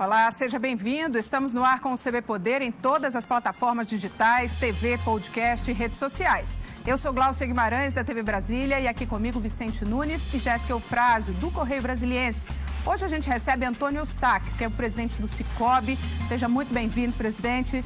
Olá, seja bem-vindo. Estamos no ar com o CB Poder em todas as plataformas digitais, TV, podcast e redes sociais. Eu sou Glaucia Guimarães, da TV Brasília, e aqui comigo Vicente Nunes e Jéssica Eufrásio, do Correio Brasiliense. Hoje a gente recebe Antônio Eustáquio, que é o presidente do Cicobi. Seja muito bem-vindo, presidente.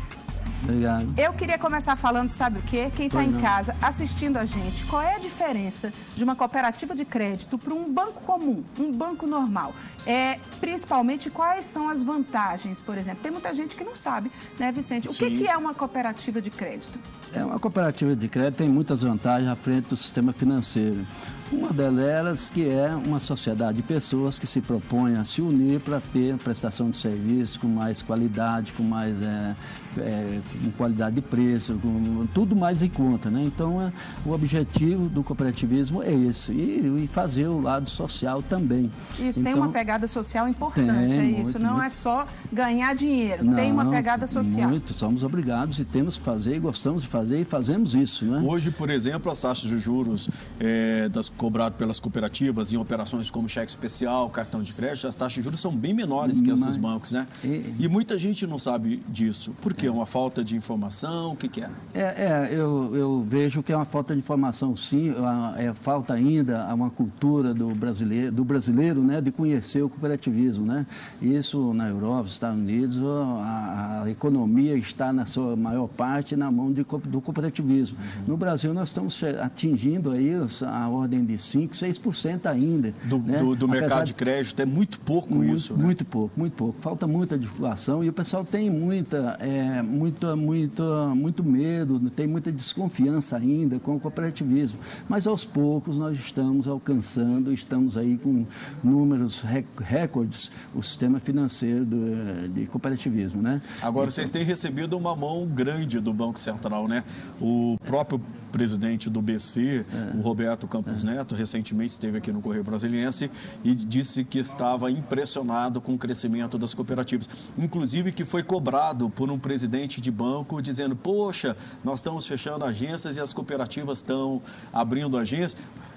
Obrigado. Eu queria começar falando, sabe o quê? Quem está em casa assistindo a gente, qual é a diferença de uma cooperativa de crédito para um banco comum, um banco normal? É, principalmente, quais são as vantagens, por exemplo? Tem muita gente que não sabe, né, Vicente? O que, que, é uma cooperativa de crédito? É, uma cooperativa de crédito tem muitas vantagens à frente do sistema financeiro. Uma delas que é uma sociedade de pessoas que se propõem a se unir para ter prestação de serviço com mais qualidade, com mais é, é, com qualidade de preço, com tudo mais em conta. Né? Então, é, o objetivo do cooperativismo é esse, e, e, fazer o lado social também. Isso, então, tem uma pegada social importante, tem, é isso. Muito, não muito. é só ganhar dinheiro, não, tem uma pegada social. Muito, somos obrigados e temos que fazer, e gostamos de fazer e fazemos isso. Né? Hoje, por exemplo, as taxas de juros é, das cobrado pelas cooperativas em operações como cheque especial, cartão de crédito, as taxas de juros são bem menores que as dos bancos, né? E, e muita gente não sabe disso. Por quê? É uma falta de informação? O que, que é? É, é eu, eu, vejo que é uma falta de informação, sim. É, falta ainda uma cultura do brasileiro, do brasileiro né, de conhecer o cooperativismo, né? Isso na Europa, nos Estados Unidos, a, a economia está na sua maior parte na mão de, do cooperativismo. Uhum. No Brasil, nós estamos atingindo aí a ordem de 5, 6% ainda. Do, né? do, do mercado de crédito é muito pouco muito, isso, né? Muito pouco, muito pouco. Falta muita divulgação e o pessoal tem muita, é, muita, muita, muito medo, tem muita desconfiança ainda com o cooperativismo. Mas aos poucos nós estamos alcançando, estamos aí com números recordes o sistema financeiro do, de cooperativismo, né? Agora, então, vocês têm recebido uma mão grande do Banco Central, né? O próprio presidente do BC, é. o Roberto Campos é. Neto, recentemente esteve aqui no Correio Brasiliense e disse que estava impressionado com o crescimento das cooperativas. Inclusive que foi cobrado por um presidente de banco dizendo: Poxa, nós estamos fechando agências e as cooperativas estão abrindo agências.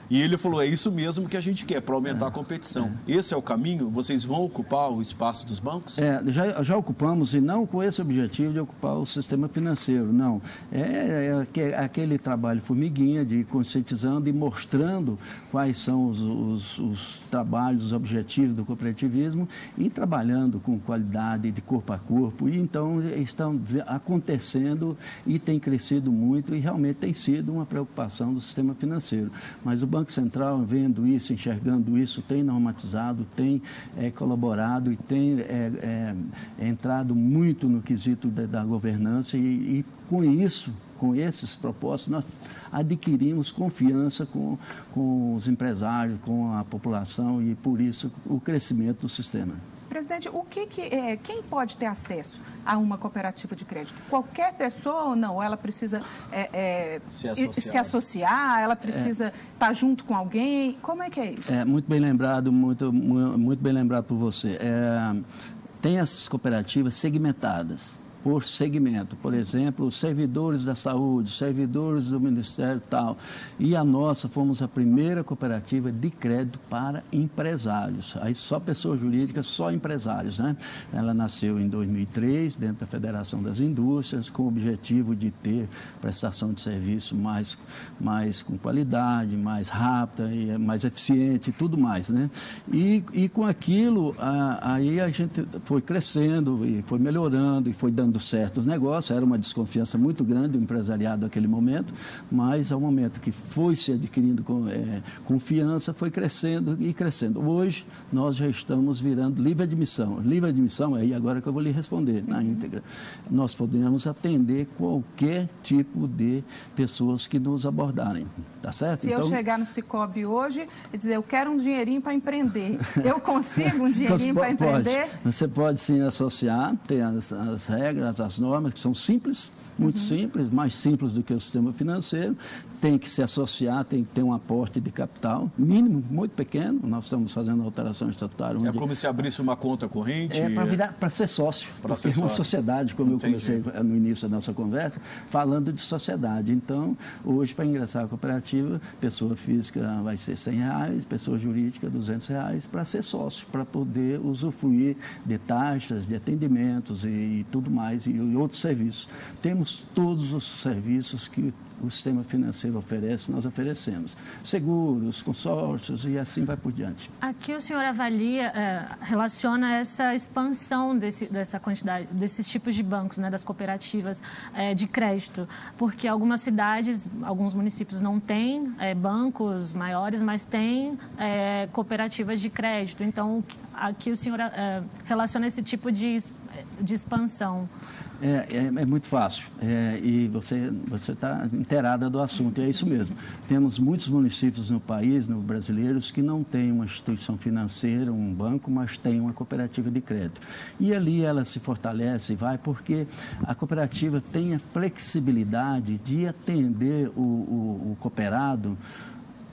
E ele falou: é isso mesmo que a gente quer, para aumentar é, a competição. É. Esse é o caminho? Vocês vão ocupar o espaço dos bancos? É, já, já ocupamos, e não com esse objetivo de ocupar o sistema financeiro, não. É, é, aquele trabalho formiguinha de conscientizando e mostrando quais são os, os, os trabalhos, os objetivos do cooperativismo e trabalhando com qualidade de corpo a corpo. E então estão acontecendo e tem crescido muito e realmente tem sido uma preocupação do sistema financeiro. Mas o Banco Central, vendo isso, enxergando isso, tem normatizado, tem é, colaborado e tem é, é, entrado muito no quesito da, da governança e, e com isso, com esses propósitos, nós adquirimos confiança com, com os empresários, com a população e, por isso, o crescimento do sistema. Presidente, o que, que é, quem pode ter acesso a uma cooperativa de crédito? Qualquer pessoa ou não? Ela precisa é, é, se, associar. se, associar. ela precisa estar junto com alguém? Como é que é isso? É, muito bem lembrado, muito, muito bem lembrado por você. É, tem as cooperativas segmentadas por segmento. Por exemplo, os servidores da saúde, servidores do Ministério tal. E a nossa fomos a primeira cooperativa de crédito para empresários. Aí só pessoas jurídicas, só empresários, né? Ela nasceu em 2003, dentro da Federação das Indústrias, com o objetivo de ter prestação de serviço mais, mais com qualidade, mais rápida, e mais eficiente e tudo mais, né? E, e com aquilo, a, aí a gente foi crescendo e foi melhorando e foi dando dando certo os negócios, era uma desconfiança muito grande do empresariado naquele momento, mas ao momento que foi se adquirindo com, é, confiança, foi crescendo e crescendo. Hoje, nós já estamos virando livre admissão. Livre admissão, aí agora que eu vou lhe responder na íntegra. Nós podemos atender qualquer tipo de pessoas que nos abordarem, tá certo? Se então, eu chegar no Cicobi hoje e dizer, eu quero um dinheirinho para empreender, eu consigo um dinheirinho para empreender? Você pode sim associar, tem as, as regras, as normas, que são simples, muito uhum. simples, mais simples do que o sistema financeiro, tem que se associar, tem que ter um aporte de capital, mínimo, muito pequeno. Nós estamos fazendo alteração estatutária. É como se abrisse uma conta corrente? É para ser sócio. Para ser uma sociedade, como Entendi. eu comecei no início da nossa conversa, falando de sociedade. Então, hoje, para ingressar à cooperativa, pessoa física vai ser 100 reais, pessoa jurídica 200 reais, para ser sócio, para poder usufruir de taxas, de atendimentos e, e tudo mais, e, e outros serviços. Temos todos os serviços que o sistema financeiro oferece, nós oferecemos. Seguros, consórcios e assim vai por diante. Aqui o senhor avalia, é, relaciona essa expansão desse, dessa quantidade, desses tipos de bancos, né, das cooperativas é, de crédito, porque algumas cidades, alguns municípios não têm é, bancos maiores, mas têm é, cooperativas de crédito. Então, aqui o senhor é, relaciona esse tipo de, de expansão. É, é, é, muito fácil é, e você está inteirada do assunto e é isso mesmo. Temos muitos municípios no país, no brasileiros, que não têm uma instituição financeira, um banco, mas têm uma cooperativa de crédito. E ali ela se fortalece e vai porque a cooperativa tem a flexibilidade de atender o, o, o cooperado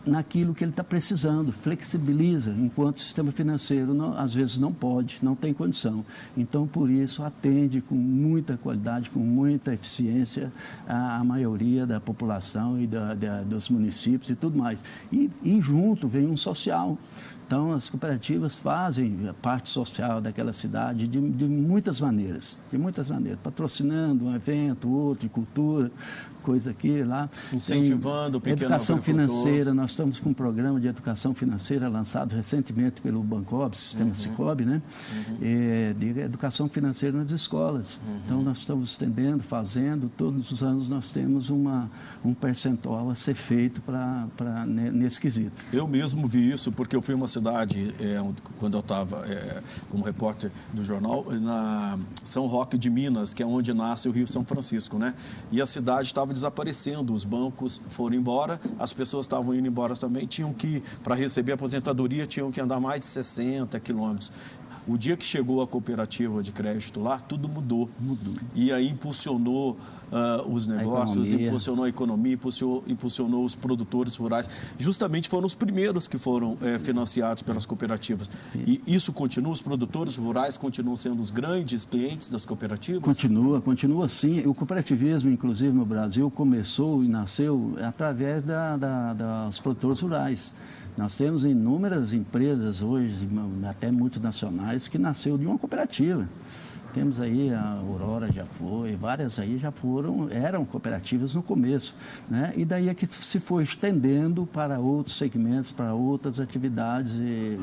naquilo que ele está precisando, flexibiliza, enquanto o sistema financeiro não, às vezes não pode, não tem condição. Então, por isso, atende com muita qualidade, com muita eficiência a, a maioria da população e da, da, dos municípios e tudo mais. E, e junto vem um social. Então, as cooperativas fazem a parte social daquela cidade de, de muitas maneiras, de muitas maneiras, patrocinando um evento, outro, de cultura, coisa aqui lá. Incentivando o pequeno Educação financeira, nós estamos com um programa de educação financeira lançado recentemente pelo Bancob, Sistema uhum. Cicobi, né? Uhum. É, de educação financeira nas escolas. Uhum. Então, nós estamos estendendo, fazendo, todos os anos nós temos uma, um percentual a ser feito para nesse quesito. Eu mesmo vi isso, porque eu fui uma cidade, é, quando eu estava é, como repórter do jornal, na São Roque de Minas, que é onde nasce o Rio São Francisco, né? E a cidade estava desaparecendo, os bancos foram embora, as pessoas estavam indo embora também, tinham que, para receber aposentadoria, tinham que andar mais de 60 quilômetros. O dia que chegou a cooperativa de crédito lá, tudo mudou. mudou. E aí impulsionou uh, os negócios, a impulsionou a economia, impulsionou, impulsionou, os produtores rurais. Justamente foram os primeiros que foram é, financiados pelas cooperativas. E isso continua? Os produtores rurais continuam sendo os grandes clientes das cooperativas? Continua, continua sim. O cooperativismo, inclusive no Brasil, começou e nasceu através da, da, dos produtores rurais. Nós temos inúmeras empresas hoje, até multinacionais, que nasceu de uma cooperativa. Temos aí a Aurora já foi, várias aí já foram, eram cooperativas no começo, né? E daí é que se foi estendendo para outros segmentos, para outras atividades e,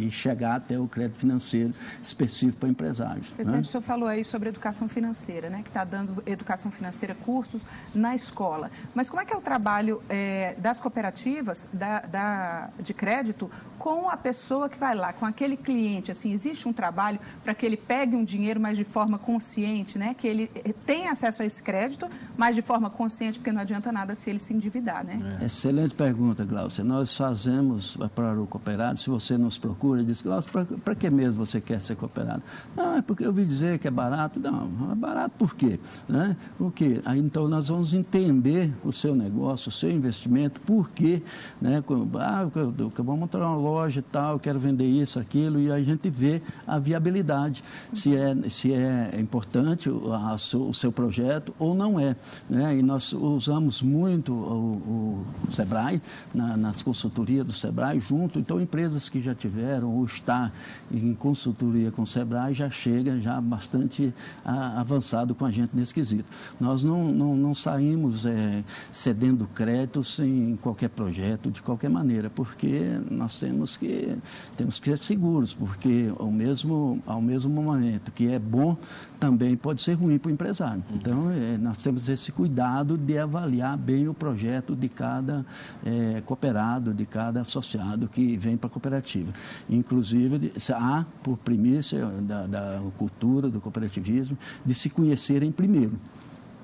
e chegar até o crédito financeiro específico para empresários. Né? Presidente, né? o senhor falou aí sobre educação financeira, né? Que está dando educação financeira, cursos na escola. Mas como é que é o trabalho é, das cooperativas da, da, de crédito com a pessoa que vai lá, com aquele cliente? Assim, existe um trabalho para que ele pegue um dinheiro dinheiro, mas de forma consciente, né? Que ele eh, tem acesso a esse crédito, mas de forma consciente, porque não adianta nada se ele se endividar, né? É. Excelente pergunta, Glaucia. Nós fazemos para o cooperado, se você nos procura, diz, Glaucia, para que mesmo você quer ser cooperado? Não, é porque eu ouvi dizer que é barato. Não, é barato por quê? Né? Por quê? Aí, então, nós vamos entender o seu negócio, o seu investimento, por quê, né? Ah, eu, eu, eu vou montar uma loja e tal, eu quero vender isso, aquilo, e aí a gente vê a viabilidade. Se é se é importante o, a, o seu projeto ou não é. Né? E nós usamos muito o, o SEBRAE, na, nas consultorias do SEBRAE, junto. Então, empresas que já tiveram ou está em consultoria com o SEBRAE já chega já bastante a, avançado com a gente nesse quesito. Nós não, não, não saímos é, cedendo créditos em qualquer projeto, de qualquer maneira, porque nós temos que, temos que ser seguros, porque ao mesmo, ao mesmo momento que é bom também pode ser ruim para o empresário. Então, é, nós temos esse cuidado de avaliar bem o projeto de cada é, cooperado, de cada associado que vem para a cooperativa. Inclusive, há, por primícia da, da cultura, do cooperativismo, de se conhecerem primeiro,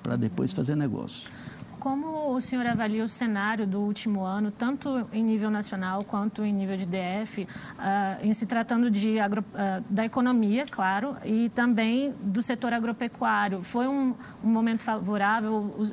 para depois fazer negócio como o senhor avalia o cenário do último ano, tanto em nível nacional quanto em nível de DF, uh, ah, em se tratando de agro, uh, da economia, claro, e também do setor agropecuário? Foi um, um momento favorável? Uh,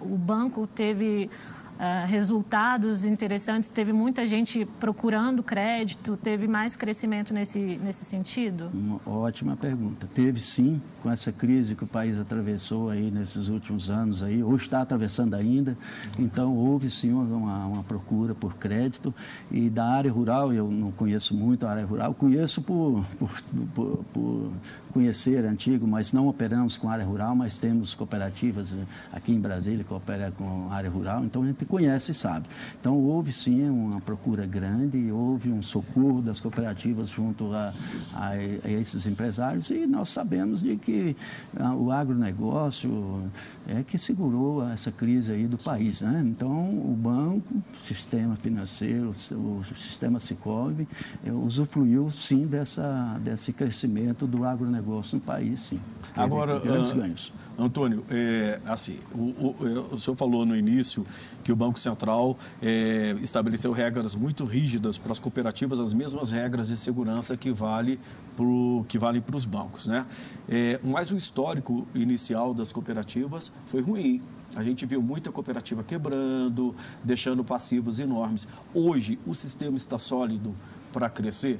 o banco teve uh, resultados interessantes? Teve muita gente procurando crédito? Teve mais crescimento nesse, nesse sentido? Uma ótima pergunta. Teve sim, com essa crise que o país atravessou aí nesses últimos anos aí, ou está atravessando ainda. Então houve sim uma, uma procura por crédito e da área rural, eu não conheço muito a área rural, conheço por, por, por, por conhecer antigo, mas não operamos com área rural, mas temos cooperativas eh, aqui em Brasília que operam com área rural, então a gente conhece e sabe. Então houve sim uma procura grande, houve um socorro das cooperativas junto a, a, a esses empresários e nós sabemos de que a, ah, o agronegócio é que segurou essa crise aí do país. Né? Então o banco, o sistema financeiro, o, sistema Cicobi eh, usufruiu sim dessa, desse crescimento do agronegócio negócio no país, sim. Agora, grandes uh, ganhos. Antônio, é, assim, o, o, é, o, senhor falou no início que o Banco Central é, estabeleceu regras muito rígidas para as cooperativas, as mesmas regras de segurança que vale pro, que valem para os bancos, né? É, mas o histórico inicial das cooperativas foi ruim. A gente viu muita cooperativa quebrando, deixando passivos enormes. Hoje, o sistema está sólido para crescer?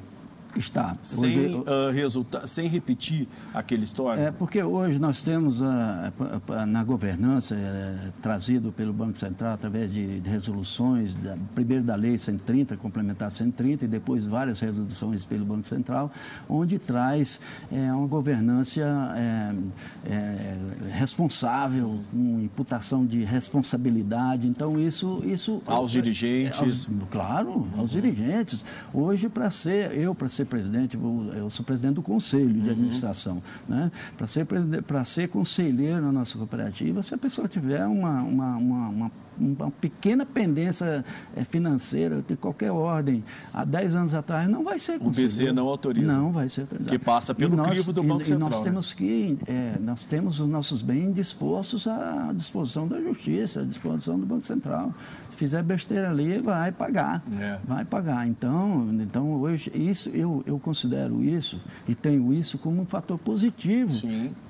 Está. Sem, uh, resulta sem repetir aquele histórico? É, porque hoje nós temos uh, na governança, uh, trazido pelo Banco Central através de, de resoluções, da, primeiro da Lei 130, complementar 130, e depois várias resoluções pelo Banco Central, onde traz é, uma governança é, é, responsável, com imputação de responsabilidade. Então, isso. isso aos dirigentes? Aos, claro, aos dirigentes. Hoje, para ser, eu, para ser presidente, eu sou presidente do conselho de uhum. administração. Né? Para ser, ser conselheiro na nossa cooperativa, se a pessoa tiver uma, uma, uma, uma uma pequena pendência eh, financeira de qualquer ordem, há 10 anos atrás, não vai ser conselheiro. O BC não autoriza. Não vai ser autorizado. Que passa pelo nós, crivo do Banco e, Central. E nós temos que, é, nós temos os nossos bens dispostos à disposição da Justiça, à disposição do Banco Central fizer besteira ali, vai pagar. É. Vai pagar. Então, então hoje, isso, eu, eu considero isso e tenho isso como um fator positivo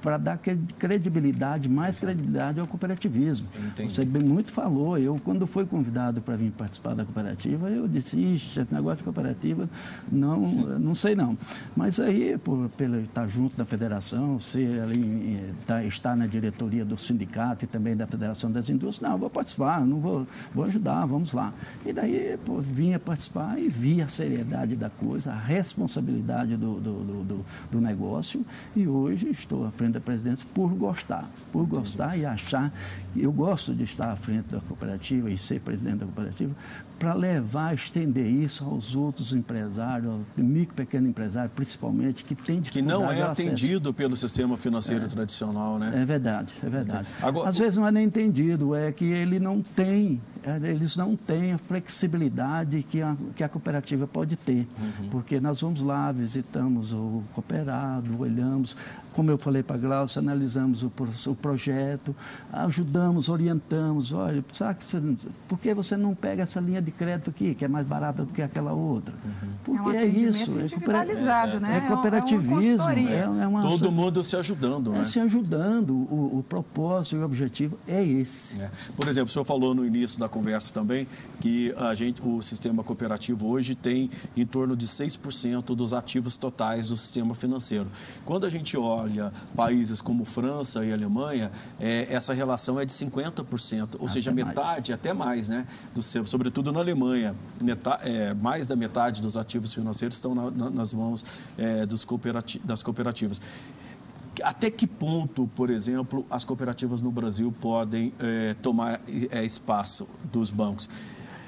para dar credibilidade, mais credibilidade ao cooperativismo. Entendi. Você bem muito falou, eu quando fui convidado para vir participar da cooperativa, eu disse, ixi, esse negócio de cooperativa, não, não sei não. Mas aí, por pelo estar junto da federação, ser ali, tá, estar na diretoria do sindicato e também da Federação das Indústrias, não, vou participar, não vou, vou ajudar ajudar, vamos lá. E daí pô, vinha participar e via a seriedade da coisa, a responsabilidade do, do, do, do negócio. E hoje estou à frente da presidência por gostar, por Entendi. gostar e achar. Eu gosto de estar à frente da cooperativa e ser presidente da cooperativa, para levar, estender isso aos outros empresários, micro e pequeno empresário, principalmente, que tem Que não é atendido pelo sistema financeiro é. tradicional, né? É verdade, é verdade. Agora, Às vezes não é nem entendido, é que ele não tem, é, eles não têm a flexibilidade que a, que a cooperativa pode ter. Uhum. Porque nós vamos lá, visitamos o cooperado, olhamos, como eu falei para a Glaucia, analisamos o, o, projeto, ajudamos, orientamos, olha, sabe, por que você não pega essa linha de de crédito aqui, que é mais barata do que aquela outra. Uhum. Porque é, um é isso. É, coopera... é, né? é cooperativismo. É, é uma... Todo mundo se ajudando, né? É se ajudando. O, o propósito e o objetivo é esse. É. Por exemplo, o senhor falou no início da conversa também que a gente, o sistema cooperativo hoje tem em torno de 6% dos ativos totais do sistema financeiro. Quando a gente olha países como França e Alemanha, é, essa relação é de 50%, ou até seja, metade, mais. até mais, né? Do, sobretudo na Alemanha, metade, é, mais da metade dos ativos financeiros estão na, na, nas mãos é, cooperati das cooperativas. Até que ponto, por exemplo, as cooperativas no Brasil podem é, tomar é, espaço dos bancos?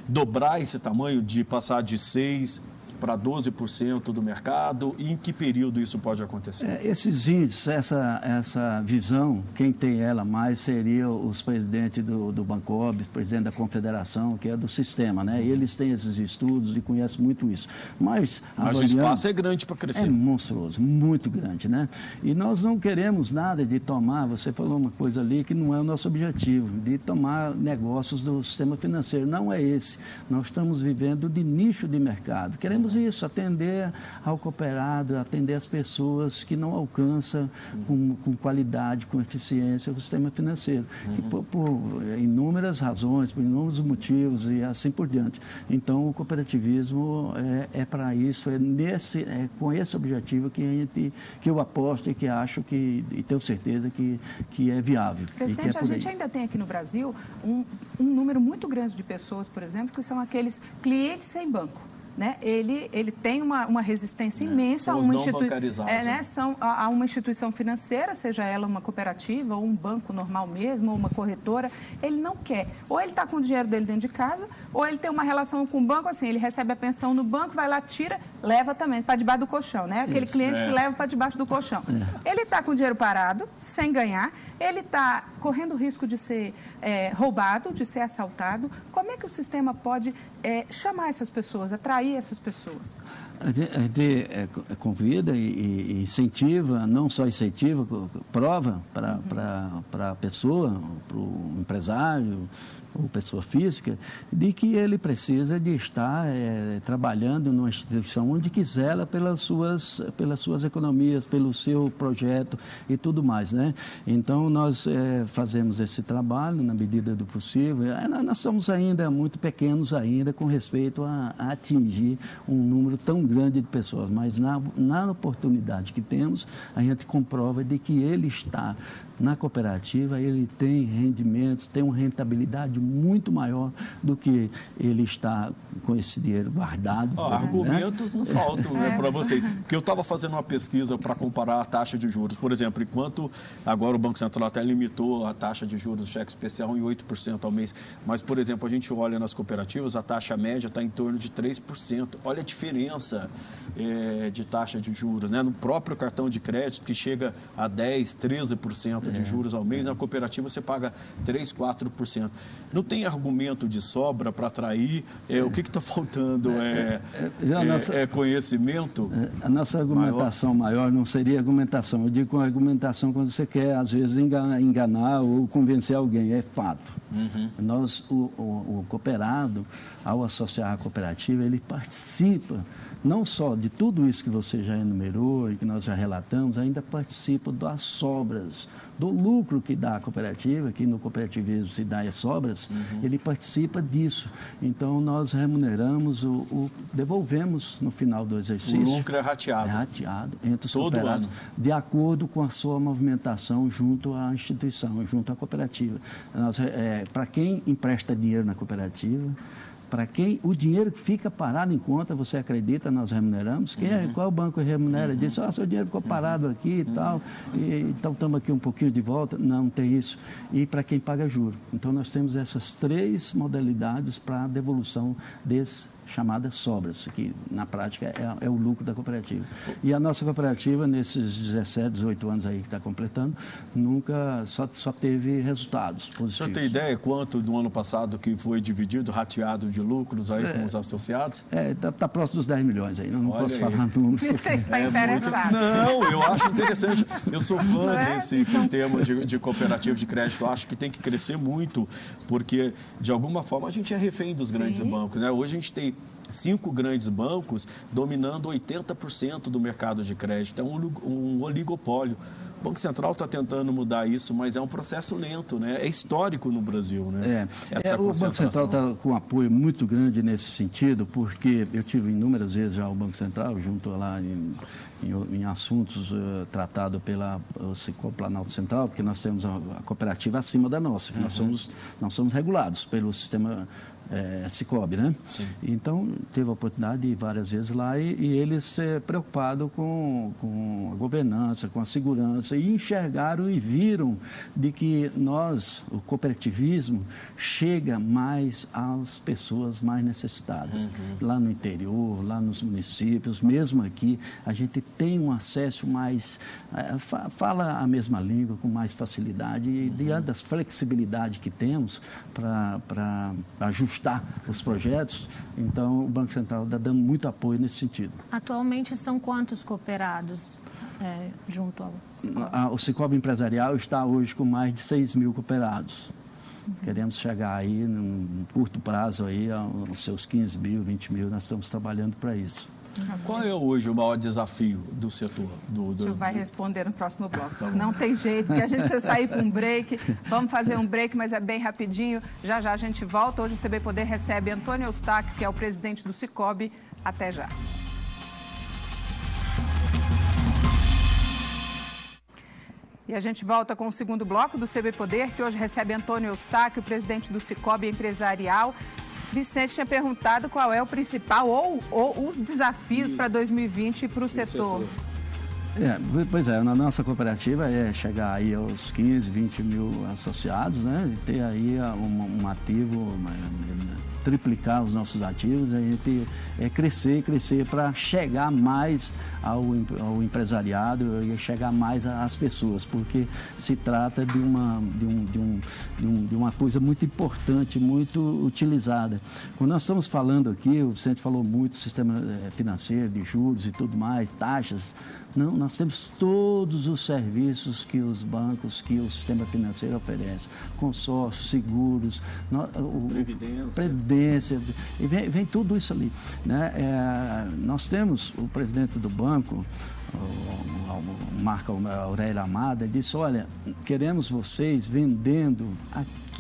Dobrar esse tamanho, de passar de 6 para 12% do mercado? E em que período isso pode acontecer? É, esses índices, essa, essa visão, quem tem ela mais seria os presidentes do, do Bancob, presidente da Confederação, que é do sistema, né? Eles têm esses estudos e conhecem muito isso. Mas, Mas o espaço é grande para crescer. É monstruoso, muito grande, né? E nós não queremos nada de tomar, você falou uma coisa ali que não é o nosso objetivo, de tomar negócios do sistema financeiro. Não é esse. Nós estamos vivendo de nicho de mercado. Queremos isso, atender ao cooperado, atender as pessoas que não alcançam com, com qualidade, com eficiência o sistema financeiro. Uhum. Por, por, inúmeras razões, por inúmeros motivos e assim por diante. Então, o cooperativismo é, é para isso, é, nesse, é com esse objetivo que, a gente, que eu aposto e que acho que, e tenho certeza que, que é viável. Presidente, é a gente ainda tem aqui no Brasil um, um número muito grande de pessoas, por exemplo, que são aqueles clientes sem banco né, ele, ele tem uma, uma resistência é, imensa a, uma instituição é, né, são a, a, uma instituição financeira, seja ela uma cooperativa ou um banco normal mesmo, ou uma corretora, ele não quer. Ou ele está com o dinheiro dele dentro de casa, ou ele tem uma relação com o banco, assim, ele recebe a pensão no banco, vai lá, tira, leva também para debaixo do colchão, né? Aquele Isso, cliente é. que leva para debaixo do colchão. É. Ele está com o dinheiro parado, sem ganhar, ele está correndo o risco de ser é, roubado, de ser assaltado. Como é que o sistema pode chamar essas pessoas, atrair essas pessoas? A gente é, convida e, incentiva, não só incentiva, prova para uhum. a pessoa, para o empresário, ou pessoa física, de que ele precisa de estar é, trabalhando numa instituição onde quiser pelas suas, pelas suas economias, pelo seu projeto e tudo mais, né? Então, nós é, fazemos esse trabalho na medida do possível. É, nós somos ainda muito pequenos ainda com respeito a, a, atingir um número tão grande de pessoas, mas na, na oportunidade que temos, a gente comprova de que ele está na cooperativa ele tem rendimentos, tem uma rentabilidade muito maior do que ele está com esse dinheiro guardado. Oh, né? Argumentos não faltam né, para vocês. Porque eu estava fazendo uma pesquisa para comparar a taxa de juros. Por exemplo, enquanto agora o Banco Central até limitou a taxa de juros do cheque especial em 8% ao mês. Mas, por exemplo, a gente olha nas cooperativas, a taxa média está em torno de 3%. Olha a diferença é, de taxa de juros. Né? No próprio cartão de crédito, que chega a 10%, 13% de é. juros ao mês, na cooperativa você paga 3%, 4%. Não tem argumento de sobra para atrair? É, o que está faltando? É, é, nossa, é, conhecimento? A nossa argumentação maior? maior? não seria argumentação. Eu digo argumentação quando você quer, às vezes, enganar, enganar ou convencer alguém. É fato. Uhum. Nós, o, o, o cooperado, ao associar a cooperativa, ele participa não só de tudo isso que você já enumerou e que nós já relatamos, ainda participa das sobras, do lucro que dá a cooperativa, que no cooperativismo se dá as sobras, uhum. ele participa disso. Então, nós remuneramos, o, o, devolvemos no final do exercício. O lucro é rateado. É rateado entre os Todo cooperados, ano. de acordo com a sua movimentação junto à instituição, junto à cooperativa. É, Para quem empresta dinheiro na cooperativa, para quem o dinheiro fica parado em conta, você acredita, nós remuneramos. Quem é, uhum. Qual banco remunera? Uhum. Diz, ah, seu dinheiro ficou parado aqui e uhum. tal, e, então estamos aqui um pouquinho de volta. Não, tem isso. E para quem paga juro. Então nós temos essas três modalidades para a devolução desse chamadas sobras, que na prática é, é, o lucro da cooperativa. E a nossa cooperativa, nesses 17, 18 anos aí que está completando, nunca só, só teve resultados positivos. O senhor tem ideia quanto do ano passado que foi dividido, rateado de lucros aí é, com os associados? É, está tá próximo dos 10 milhões aí, não, não posso aí. falar números. Você está é interessado. Muito... Não, eu acho interessante. Eu sou fã é? desse sistema de, de cooperativa de crédito. Eu acho que tem que crescer muito, porque de alguma forma a gente é refém dos grandes Sim. bancos. Né? Hoje a gente tem cinco grandes bancos dominando 80% do mercado de crédito. É um oligopólio. O Banco Central está tentando mudar isso, mas é um processo lento, né? É histórico no Brasil, né? É. É o Banco Central está com um apoio muito grande nesse sentido, porque eu tive inúmeras vezes já o Banco Central junto lá em, em, em assuntos uh, tratados pela uh, Planalto Central, porque nós temos a, a cooperativa acima da nossa, uhum. nós somos nós somos regulados pelo sistema é, Cicobi, né? Sim. Então, teve a oportunidade de ir várias vezes lá e, e eles é, preocupados com, com a governança, com a segurança, e enxergaram e viram de que nós, o cooperativismo, chega mais às pessoas mais necessitadas. Uhum. Lá no interior, lá nos municípios, mesmo aqui, a gente tem um acesso mais, é, fala a mesma língua com mais facilidade e uhum. diante das flexibilidades que temos para ajustar ajustar os projetos. Então, o Banco Central está dando muito apoio nesse sentido. Atualmente, são quantos cooperados é, junto ao Cicobi? O Cicobi Empresarial está hoje com mais de 6 mil cooperados. Uhum. Queremos chegar aí, num curto prazo, aí, aos seus 15 mil, 20 mil. Nós estamos trabalhando para isso. Qual é hoje o maior desafio do setor? Do, do... O senhor vai responder no próximo bloco. Tá não tem jeito, porque a gente precisa sair para um break. Vamos fazer um break, mas é bem rapidinho. Já já a gente volta. Hoje o CB Poder recebe Antônio Eustáquio, que é o presidente do Cicobi. Até já. E a gente volta com o segundo bloco do CB Poder, que hoje recebe Antônio Eustáquio, presidente do Cicobi Empresarial. Vicente tinha perguntado qual é o principal ou, ou os desafios para 2020 para o setor. É, pois é, na nossa cooperativa é chegar aí aos 15, 20 mil associados, né? E ter aí um, um ativo, uma, triplicar os nossos ativos, a gente é crescer, crescer para chegar mais ao, ao empresariado e chegar mais às pessoas, porque se trata de uma, de, um, de, um, de, um, de uma coisa muito importante, muito utilizada. Quando nós estamos falando aqui, o Vicente falou muito do sistema eh, financeiro, de juros e tudo mais, taxas, não, nós temos todos os serviços que os bancos, que o sistema financeiro oferece. Consórcios, seguros, o, previdência. previdência e vem, vem, tudo isso ali. Né? É, nós temos o presidente do banco, o, o Marco Aurélio Amada, disse, olha, queremos vocês vendendo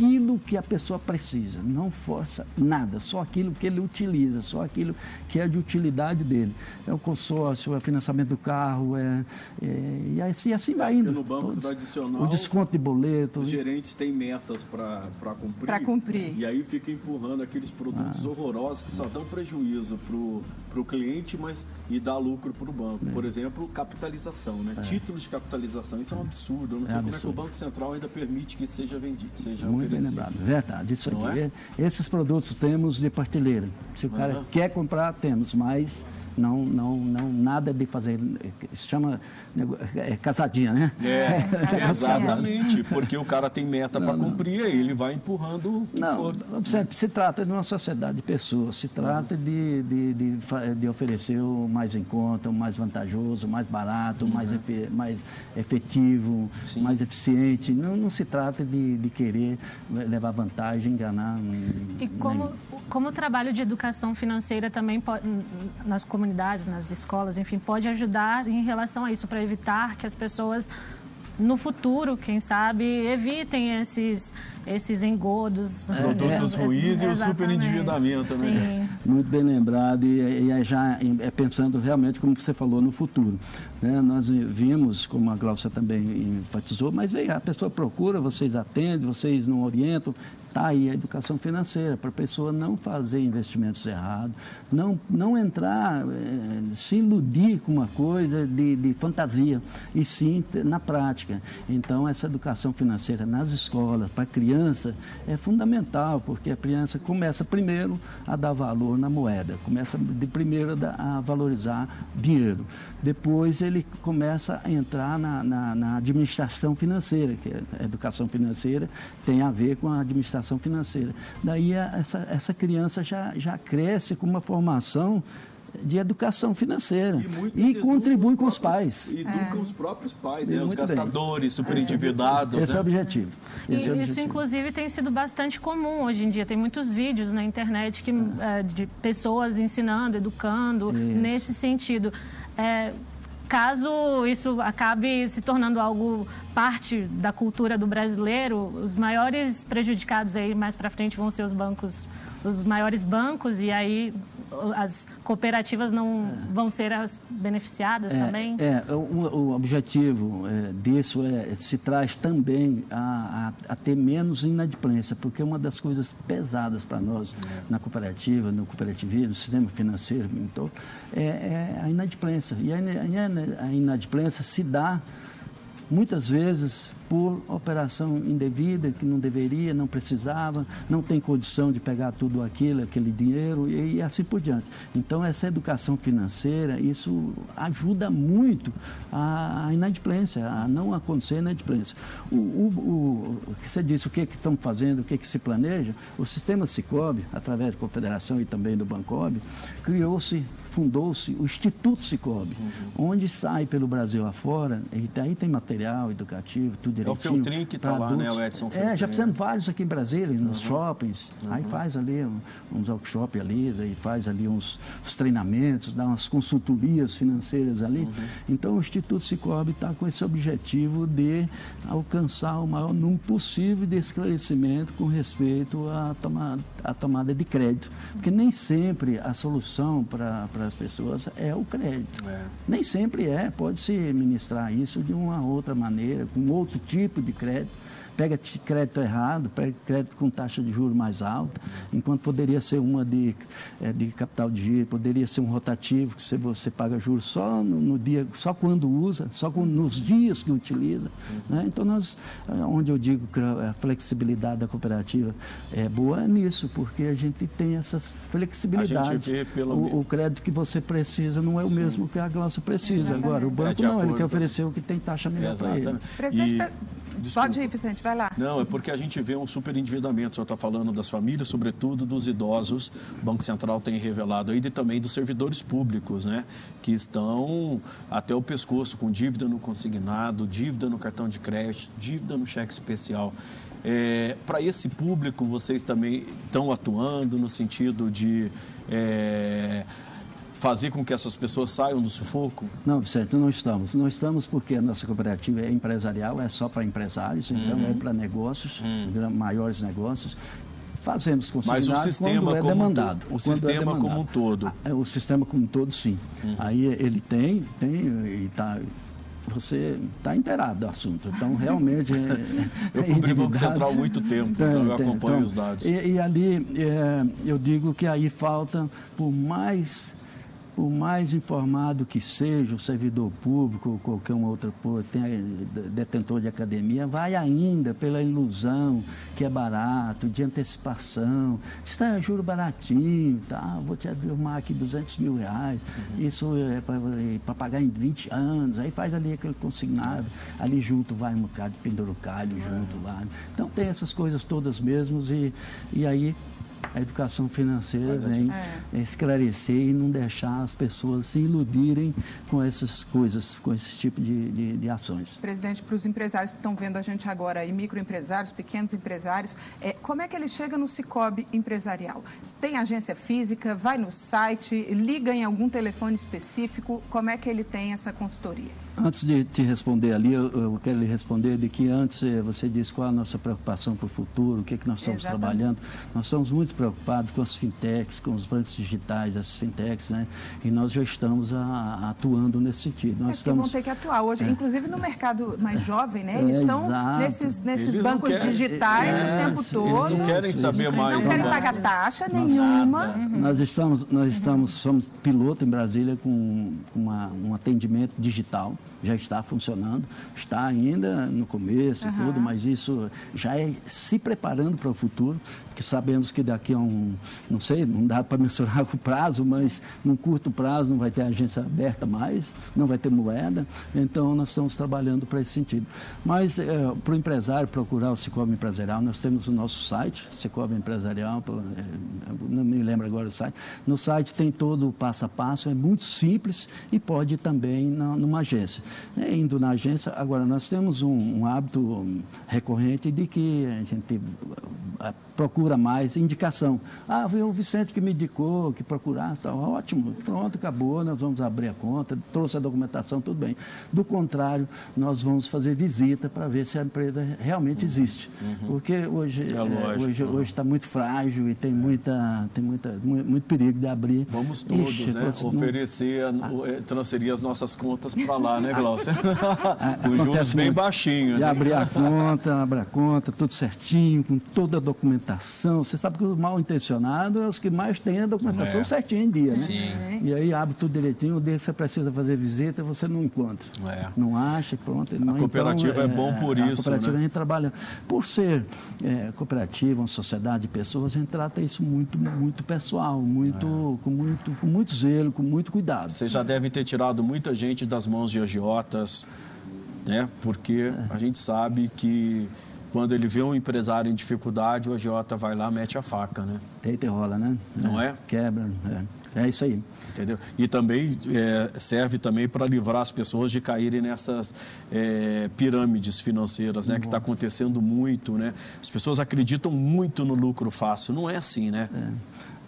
aquilo que a pessoa precisa, não força nada, só aquilo que ele utiliza, só aquilo que é de utilidade dele. É o consórcio, é o financiamento do carro, é, é e assim, assim vai indo. Porque no banco Todos, tradicional, o desconto de boleto. Os gerentes têm metas para cumprir. Para cumprir. E aí fica empurrando aqueles produtos ah. horrorosos que só dão prejuízo para o cliente, mas e dá lucro para o banco. É. Por exemplo, capitalização, né? É. Títulos de capitalização. Isso é um absurdo. Eu não sei como absurdo. é que o Banco Central ainda permite que seja vendido, seja Muito bem lembrado, verdade. Isso aqui, é? esses produtos temos de partilheira. Se o cara uhum. quer comprar, temos, mas não, não, não, nada de fazer, se chama é, casadinha, né? É, é exatamente, porque o cara tem meta para cumprir, aí ele vai empurrando o que não, for. Se trata de uma sociedade de pessoas, se trata de, de, de, de oferecer o mais em conta, o mais vantajoso, o mais barato, o uhum. mais, efe, mais efetivo, Sim. mais eficiente. Não, não se trata de, de querer levar vantagem, enganar. E como, como o trabalho de educação financeira também pode, nas comunidades comunidades, nas escolas, enfim, pode ajudar em relação a isso, para evitar que as pessoas no futuro, quem sabe, evitem esses, esses engodos. Produtos é, ruins e o superendividamento, né? Muito bem lembrado e, e é já é pensando realmente, como você falou, no futuro. Né? Nós vimos, como a Glaucia também enfatizou, mas vem, a pessoa procura, vocês atendem, vocês não orientam, Está aí a educação financeira, para a pessoa não fazer investimentos errados, não, não entrar, é, se iludir com uma coisa de, de fantasia, e sim na prática. Então, essa educação financeira nas escolas, para a criança, é fundamental, porque a criança começa primeiro a dar valor na moeda, começa de primeiro a valorizar dinheiro. Depois ele começa a entrar na, na, na administração financeira, que é a educação financeira tem a ver com a administração financeira. Daí essa, essa criança já, já cresce com uma formação de educação financeira e, e contribui com os pais. E educam é. os próprios pais, né? os gastadores, super endividados. Esse né? é o objetivo. Esse e, é o objetivo. isso, inclusive, tem sido bastante comum hoje em dia. Tem muitos vídeos na internet que, é. de pessoas ensinando, educando, isso. nesse sentido. É, caso isso acabe se tornando algo parte da cultura do brasileiro, os maiores prejudicados aí mais para frente vão ser os bancos os maiores bancos e aí as cooperativas não vão ser as beneficiadas é, também? É, o, o objetivo é, disso é, se traz também a, a, a, ter menos inadimplência, porque uma das coisas pesadas para nós na cooperativa, no cooperativismo, no sistema financeiro em todo, é, é a inadimplência. E a, a inadimplência se dá muitas vezes por operação indevida, que não deveria, não precisava, não tem condição de pegar tudo aquilo, aquele dinheiro e, e assim por diante. Então, essa educação financeira, isso ajuda muito a, a inadimplência, a não acontecer inadimplência. O, o, o, você disse o que, que estão fazendo, o que, que se planeja, o sistema Cicobi, através da Confederação e também do Bancob, criou-se fundou-se o Instituto Cicobi, uhum. onde sai pelo Brasil afora, e aí tem material educativo, tudo direitinho. É o Feltrin que está lá, né, o Edson Feltrin. É, já fizemos vários aqui em Brasília, nos uhum. shoppings, uhum. aí faz ali uns workshops ali, aí faz ali uns, uns, treinamentos, dá umas consultorias financeiras ali. Uhum. Então, o Instituto Cicobi está com esse objetivo de alcançar o maior número possível de esclarecimento com respeito à tomada, à tomada de crédito, porque nem sempre a solução para para as pessoas é o crédito. É. Nem sempre é, pode-se ministrar isso de uma outra maneira, com outro tipo de crédito pega crédito errado, pega crédito com taxa de juros mais alta, enquanto poderia ser uma de, é, de capital de giro, poderia ser um rotativo, que você paga juros só no, no dia, só quando usa, só quando, nos dias que utiliza. Né? Então, nós, é, onde eu digo que a flexibilidade da cooperativa é boa é nisso, porque a gente tem essa flexibilidade. Pelo... O, o, crédito que você precisa não é o Sim. mesmo que a Glaucia precisa. Agora, o banco é não, ele quer oferecer o que tem taxa melhor para ele. Presidente, e... Desculpa. Pode ir, Vicente, vai lá. Não, é porque a gente vê um super endividamento. O senhor está falando das famílias, sobretudo dos idosos. O Banco Central tem revelado aí e também dos servidores públicos, né? Que estão até o pescoço com dívida no consignado, dívida no cartão de crédito, dívida no cheque especial. É, Para esse público, vocês também estão atuando no sentido de. É, fazer com que essas pessoas saiam do sufoco? Não, Vicente, não estamos. Não estamos porque a nossa cooperativa é empresarial, é só para empresários, então uhum. é para negócios, uhum. maiores negócios. Fazemos consignado Mas o sistema é demandado. O sistema é demandado. como um todo. Ah, é, o sistema como um todo, sim. Uhum. Aí ele tem, tem e está você está inteirado do assunto. Então, realmente. É, eu cobri o Banco Central há muito tempo, tem, então eu tem, acompanho então, os dados. E, e ali, é, eu digo que aí falta, por mais o mais informado que seja o servidor público ou qualquer um outro detentor de academia, vai ainda pela ilusão que é barato, de antecipação. Isso é juro baratinho, tá? vou te arrumar aqui 200 mil reais, uhum. isso é para pagar em 20 anos, aí faz ali aquele consignado, ali junto vai um bocado de penduricalho junto lá. Então tem essas coisas todas mesmas e, e aí a educação financeira vem é. esclarecer e não deixar as pessoas se iludirem com essas coisas, com esse tipo de, de, de ações. Presidente, para os empresários que estão vendo a gente agora, e microempresários, pequenos empresários, é, como é que ele chega no Cicobi empresarial? Tem agência física, vai no site, liga em algum telefone específico, como é que ele tem essa consultoria? Antes de te responder ali, eu, eu, quero lhe responder de que antes eh, você disse qual a nossa preocupação para o futuro, o que, é que nós estamos Exatamente. trabalhando. Nós estamos muito preocupados com as fintechs, com os bancos digitais, as fintechs, né? E nós já estamos a, atuando nesse sentido. Nós é estamos... vão ter que atuar hoje, é. inclusive no mercado mais jovem, né? Eles é, estão nesses, nesses bancos querem, digitais é, o tempo todo. Eles não querem saber mais. Não querem pagar taxa nenhuma. Uhum. Nós estamos, nós estamos, somos piloto em Brasília com uma, um atendimento digital já está funcionando, está ainda no começo uhum. e tudo, mas isso já é se preparando para o futuro, porque sabemos que daqui a um, não sei, não dá para mensurar o prazo, mas num curto prazo não vai ter agência aberta mais, não vai ter moeda, então nós estamos trabalhando para esse sentido. Mas é, para o empresário procurar o Cicobi Empresarial, nós temos o nosso site, Cicobi Empresarial, é, não me lembro agora o site, no site tem todo o passo a passo, é muito simples e pode ir também na, numa agência. É, indo na agência, agora nós temos um, um hábito recorrente de que a gente procura mais indicação. Ah, foi o Vicente que me indicou, que procurar, tá, ótimo, pronto, acabou, nós vamos abrir a conta, trouxe a documentação, tudo bem. Do contrário, nós vamos fazer visita para ver se a empresa realmente existe. Uhum. Porque hoje é, é hoje uhum. está muito frágil e tem muita, tem muita, muito, muito perigo de abrir. Vamos todos, Ixi, né? Oferecer, ah. Eh, transferir as nossas contas para lá, né, Glaucia? Com juros bem baixinhos. E abrir a conta, abrir a conta, tudo certinho, com toda a documentação. Você sabe que os mal intencionados é os que mais têm a documentação é. certinha em dia, né? Sim. E aí abre tudo direitinho, o dia que você precisa fazer visita, você não encontra. É. Não acha, pronto. A cooperativa então, é, é, bom por a isso. A cooperativa né? a gente trabalha. Por ser é, cooperativa, uma sociedade de pessoas, a gente trata isso muito, muito pessoal, muito, é. com, muito, com muito zelo, com muito cuidado. Você já deve ter tirado muita gente das mãos de agiotas, né? Porque a gente sabe que quando ele vê um empresário em dificuldade, o agiota vai lá mete a faca, né? Deita e rola, né? Não é? Quebra, é. é isso aí. Entendeu? E também é, serve também para livrar as pessoas de caírem nessas é, pirâmides financeiras, né? Que está acontecendo muito, né? As pessoas acreditam muito no lucro fácil. Não é assim, né?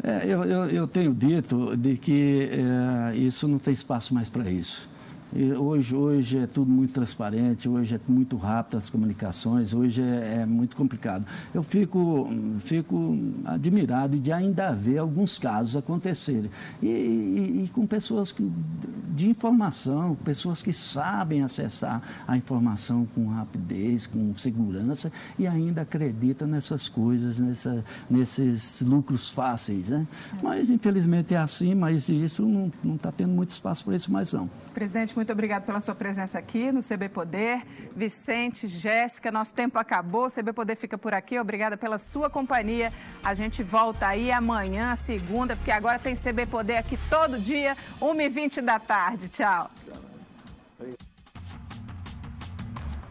É. é eu, eu, eu, tenho dito de que é, isso não tem espaço mais para isso. Hoje, hoje é tudo muito transparente, hoje é muito rápido as comunicações, hoje é, é muito complicado. Eu fico, fico admirado de ainda ver alguns casos acontecerem. E, e, e com pessoas que, de informação, pessoas que sabem acessar a informação com rapidez, com segurança e ainda acreditam nessas coisas, nessa, nesses lucros fáceis. Né? Mas, infelizmente, é assim, mas isso não está tendo muito espaço para isso mais não. Presidente, muito obrigado pela sua presença aqui no CB Poder. Vicente, Jéssica, nosso tempo acabou. O CB Poder fica por aqui. Obrigada pela sua companhia. A gente volta aí amanhã, segunda, porque agora tem CB Poder aqui todo dia, 1h20 da tarde. Tchau. Tchau.